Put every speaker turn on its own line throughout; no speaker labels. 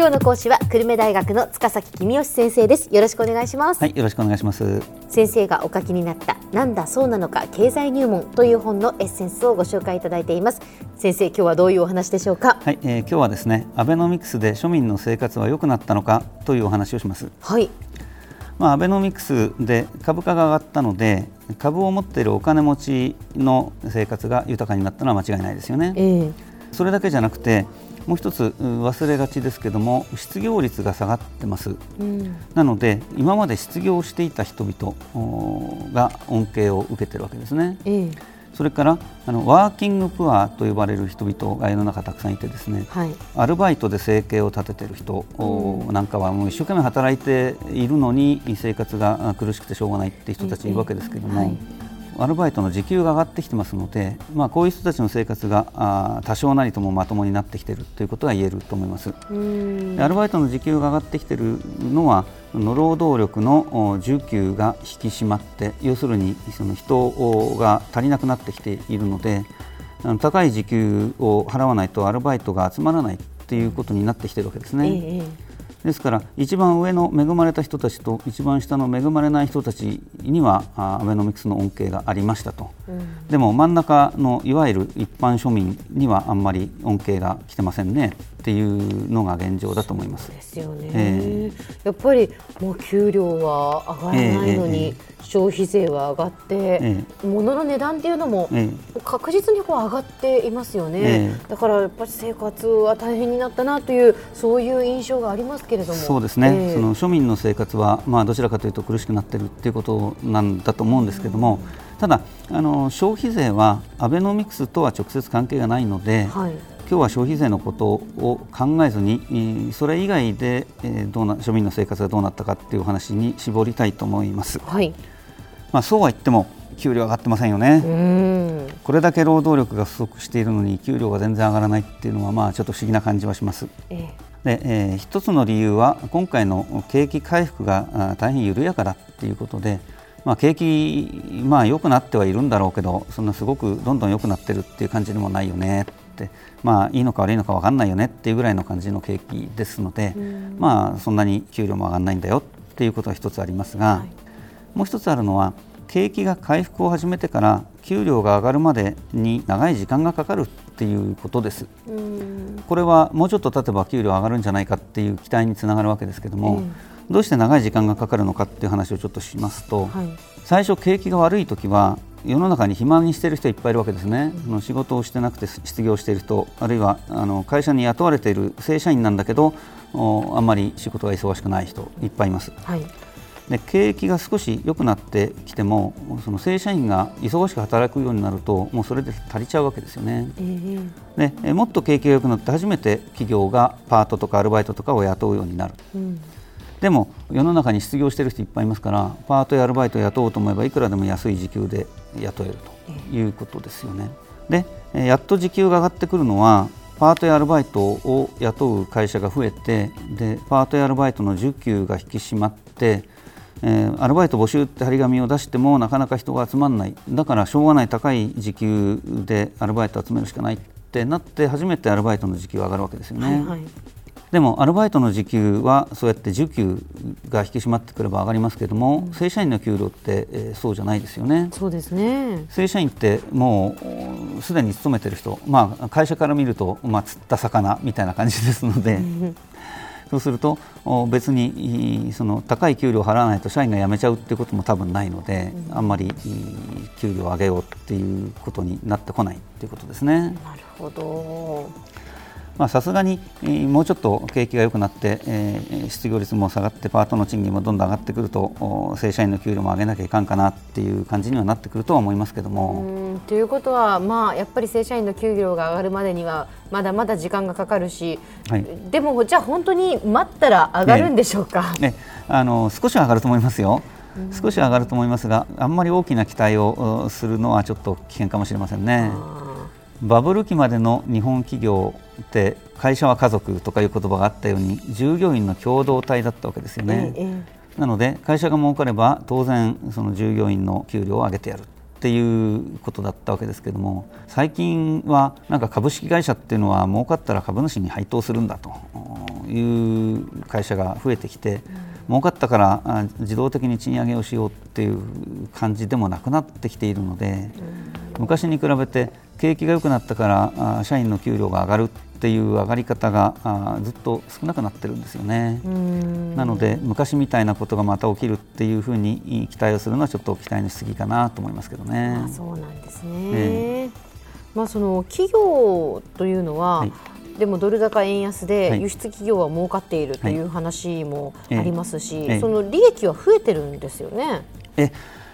今日の講師は久留米大学の塚崎君吉先生です。よろしくお願いします。
はいよろしくお願いします。
先生がお書きになったなんだそうなのか経済入門という本のエッセンスをご紹介いただいています。先生今日はどういうお話でしょうか？
はい、えー、今日はですねアベノミクスで庶民の生活は良くなったのかというお話をします。
はい。
まあ、アベノミクスで株価が上がったので株を持っているお金持ちの生活が豊かになったのは間違いないですよね、
えー、
それだけじゃなくてもう一つ忘れがちですけども失業率が下がってます、うん、なので今まで失業していた人々が恩恵を受けてるわけですね、えーそれからあのワーキングプアと呼ばれる人々が世の中たくさんいてですね、はい、アルバイトで生計を立てている人なんかはもう一生懸命働いているのに生活が苦しくてしょうがないって人たちいるわけですけれども、はい、アルバイトの時給が上がってきてますので、まあ、こういう人たちの生活があ多少なりともまともになってきているということが言えると思います。アルバイトの時給が上がってきているのはの労働力の需給が引き締まって要するにその人が足りなくなってきているので高い時給を払わないとアルバイトが集まらないということになってきているわけですね。ええですから一番上の恵まれた人たちと一番下の恵まれない人たちにはアベノミクスの恩恵がありましたと、うん、でも真ん中のいわゆる一般庶民にはあんまり恩恵が来てませんねっていうのが現状だと思います。
ですよね、えー、やっぱりもう給料は上がらないのに、えー消費税は上がって、ええ、物の値段っていうのも確実にこう上がっていますよね、え、だからやっぱり生活は大変になったなというそういう印象がありますけれども。
そうですね、その庶民の生活は、まあ、どちらかというと苦しくなっているということなんだと思うんですけれども、うん、ただあの消費税はアベノミクスとは直接関係がないので、はい今日は消費税のことを考えずにそれ以外でどうな庶民の生活がどうなったかという話に絞りたいと思います。はい。まあ、そうは言っても給料上がってませんよね、これだけ労働力が不足しているのに給料が全然上がらないっていうのはまあちょっと不思議な感じはします。えでえー、一つの理由は今回の景気回復が大変緩やかだっていうことで、まあ、景気、まあ、良くなってはいるんだろうけどそんなすごくどんどん良くなってるっていう感じでもないよね。って、まあ、いいのか悪いのか分かんないよねっていうぐらいの感じの景気ですので、まあ、そんなに給料も上がらないんだよっていうことは一つありますが、はい。もう一つあるのは景気が回復を始めてから給料が上がるまでに長い時間がかかるっていうことです。これはもうちょっと経てば給料上がるんじゃないかっていう期待につながるわけですけども、どうして長い時間がかかるのかっていう話をちょっとしますと、はい、最初景気が悪い時は世の中に肥満にしている人いっぱいいるわけですね、うん、仕事をしてなくて失業している人あるいはあの会社に雇われている正社員なんだけどあんまり仕事が忙しくない人いっぱいいます。はい。で景気が少し良くなってきてもその正社員が忙しく働くようになるともうそれで足りちゃうわけですよね、えー、でもっと景気が良くなって初めて企業がパートとかアルバイトとかを雇うようになる、うん、でも世の中に失業している人いっぱいいますからパートやアルバイトを雇おうと思えばいくらでも安い時給で雇えるということですよね。でやっと時給が上がってくるのはパートやアルバイトを雇う会社が増えてでパートやアルバイトの需給が引き締まってえー、アルバイト募集って張り紙を出してもなかなか人が集まらないだからしょうがない高い時給でアルバイト集めるしかないってなって初めてアルバイトの時給が上がるわけですよね。はいはい、でもアルバイトの時給はそうやって需給が引き締まってくれば上がりますけれども、うん、正社員の給料って、えー、そうじゃないですよね。
そうですね
正社員ってもうすでに勤めてる人、まあ、会社から見ると、まあ、釣った魚みたいな感じですので。そうすると別にその高い給料を払わないと社員が辞めちゃうっていうことも多分ないので、うん、あんまり給料を上げようっていうことになってこないっていうことですね。
なるほど
さすがに、もうちょっと景気が良くなって、えー、失業率も下がってパートの賃金もどんどん上がってくると正社員の給料も上げなきゃいかんかなっていう感じにはなってくるとは思いますけども。
ということは、まあ、やっぱり正社員の給料が上がるまでにはまだまだ時間がかかるし、はい、でもじゃあ本当に待ったら上がるんでしょうか？
ね、ねあの少し上がると思いますよ。少し上がると思いますが、あんまり大きな期待をするのはちょっと危険かもしれませんね。バブル期までの日本企業って会社は家族とかいう言葉があったように従業員の共同体だったわけですよね。ええ、なので会社が儲かれば当然その従業員の給料を上げてやるっていうことだったわけですけども最近はなんか株式会社っていうのは儲かったら株主に配当するんだという会社が増えてきて、うん、儲かったから自動的に賃上げをしようっていう感じでもなくなってきているので、うん、昔に比べて景気が良くなったから社員の給料が上がるっていう上がり方がずっと少なくなってるんですよね。なので昔みたいなことがまた起きるっていうふうに期待をするのはちょっと期待のしすぎかなと思いますけどね。
あそうなんですね。ねまあその企業というのは、はい、でもドル高円安で輸出企業は儲かっているという話もありますし、はい、その利益は増えてるんですよね。
え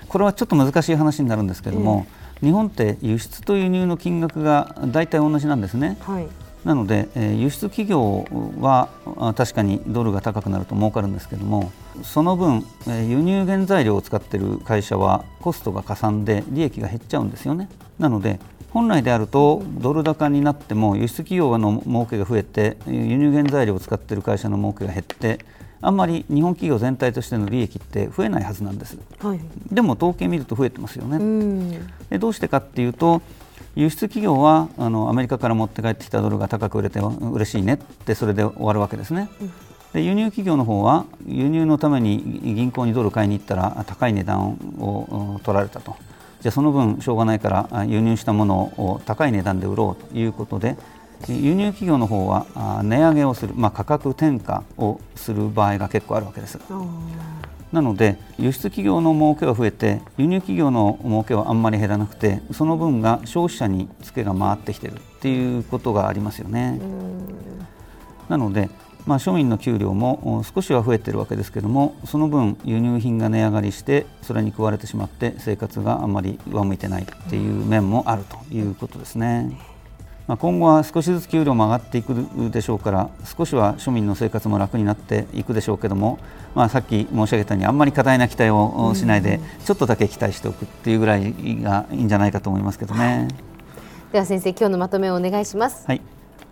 これはちょっと難しい話になるんですけれども、日本って輸出と輸入の金額が大体同じなんですね。はいなので、えー、輸出企業は確かにドルが高くなると儲かるんですけどもその分、えー、輸入原材料を使っている会社はコストがかさんで利益が減っちゃうんですよねなので本来であるとドル高になっても輸出企業の儲けが増えて輸入原材料を使っている会社の儲けが減ってあんまり日本企業全体としての利益って増えないはずなんです、はい、でも統計見ると増えてますよね。でどうしてかっていうと輸出企業はあのアメリカから持って帰ってきたドルが高く売れて嬉しいねってそれで終わるわけですね。で輸入企業の方は輸入のために銀行にドル買いに行ったら高い値段を取られたと。じゃあその分しょうがないから輸入したものを高い値段で売ろうということで輸入企業の方は値上げをする、まあ、価格転嫁をする場合が結構あるわけです。なので輸出企業の儲けは増えて輸入企業の儲けはあんまり減らなくてその分が消費者にツケが回ってきているっていうことがありますよね。なので、まあ、庶民の給料も少しは増えているわけですけどもその分輸入品が値上がりしてそれに食われてしまって生活があんまり上向いてないっていう面もあるということですね。まあ、今後は少しずつ給料も上がっていくでしょうから少しは庶民の生活も楽になっていくでしょうけども、まあ、さっき申し上げたようにあんまり過大な期待をしないで、ちょっとだけ期待しておくっていうぐらいがいいんじゃないかと思いますけどね。
では先生今日のまとめをお願いします。
はい。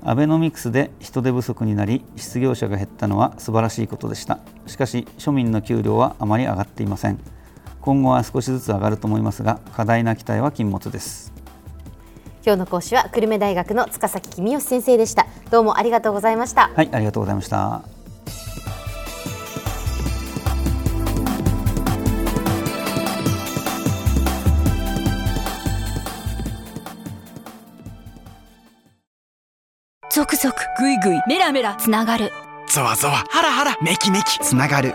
アベノミクスで人手不足になり失業者が減ったのは素晴らしいことでした。しかし庶民の給料はあまり上がっていません。今後は少しずつ上がると思いますが過大な期待は禁物です
今日の講師は久留米大学の塚崎公義先生でした。どうもありがとうございました。
はいありがとうございました。
続々ぐいぐいメラメラつながる。
ゾワゾワハラハラメキメキつながる